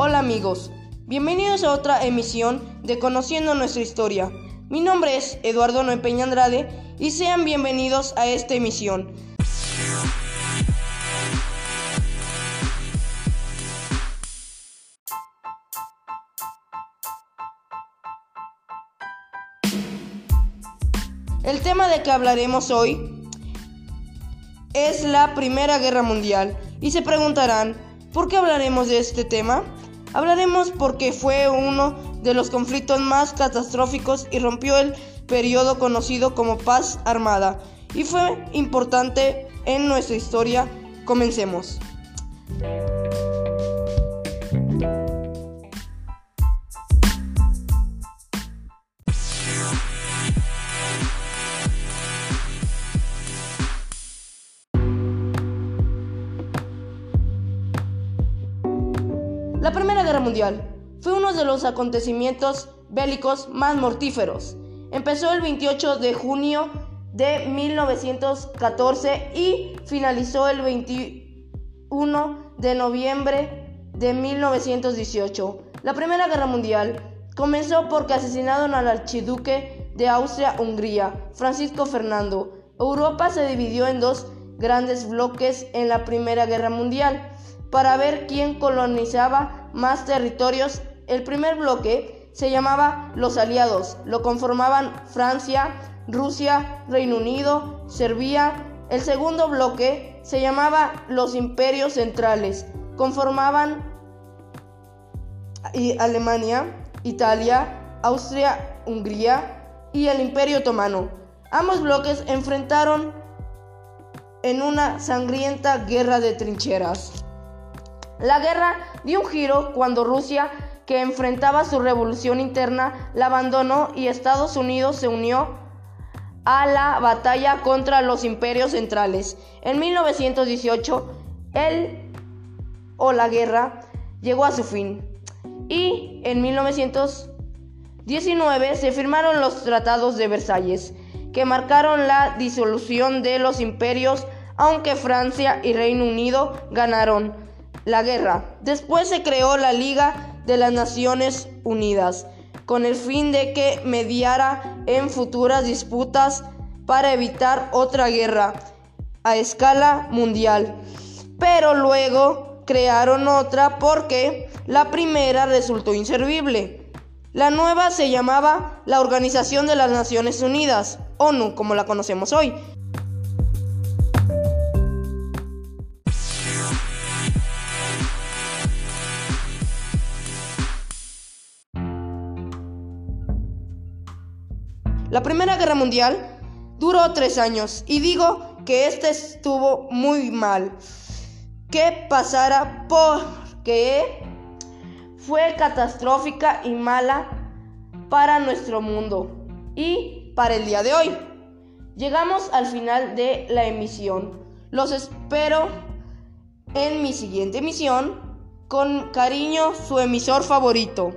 Hola amigos, bienvenidos a otra emisión de Conociendo nuestra historia. Mi nombre es Eduardo Noé Peña Andrade y sean bienvenidos a esta emisión. El tema de que hablaremos hoy es la Primera Guerra Mundial y se preguntarán, ¿por qué hablaremos de este tema? Hablaremos porque fue uno de los conflictos más catastróficos y rompió el periodo conocido como paz armada y fue importante en nuestra historia. Comencemos. La Primera Guerra Mundial fue uno de los acontecimientos bélicos más mortíferos. Empezó el 28 de junio de 1914 y finalizó el 21 de noviembre de 1918. La Primera Guerra Mundial comenzó porque asesinaron al archiduque de Austria-Hungría, Francisco Fernando. Europa se dividió en dos grandes bloques en la Primera Guerra Mundial para ver quién colonizaba más territorios. El primer bloque se llamaba los aliados, lo conformaban Francia, Rusia, Reino Unido, Serbia. El segundo bloque se llamaba los imperios centrales, conformaban Alemania, Italia, Austria, Hungría y el imperio otomano. Ambos bloques enfrentaron en una sangrienta guerra de trincheras. La guerra dio un giro cuando Rusia, que enfrentaba su revolución interna, la abandonó y Estados Unidos se unió a la batalla contra los imperios centrales. En 1918, el o la guerra llegó a su fin y en 1919 se firmaron los tratados de Versalles, que marcaron la disolución de los imperios, aunque Francia y Reino Unido ganaron la guerra. Después se creó la Liga de las Naciones Unidas con el fin de que mediara en futuras disputas para evitar otra guerra a escala mundial. Pero luego crearon otra porque la primera resultó inservible. La nueva se llamaba la Organización de las Naciones Unidas, ONU, como la conocemos hoy. La Primera Guerra Mundial duró tres años y digo que este estuvo muy mal. Que pasara porque fue catastrófica y mala para nuestro mundo y para el día de hoy. Llegamos al final de la emisión. Los espero en mi siguiente emisión. Con cariño, su emisor favorito.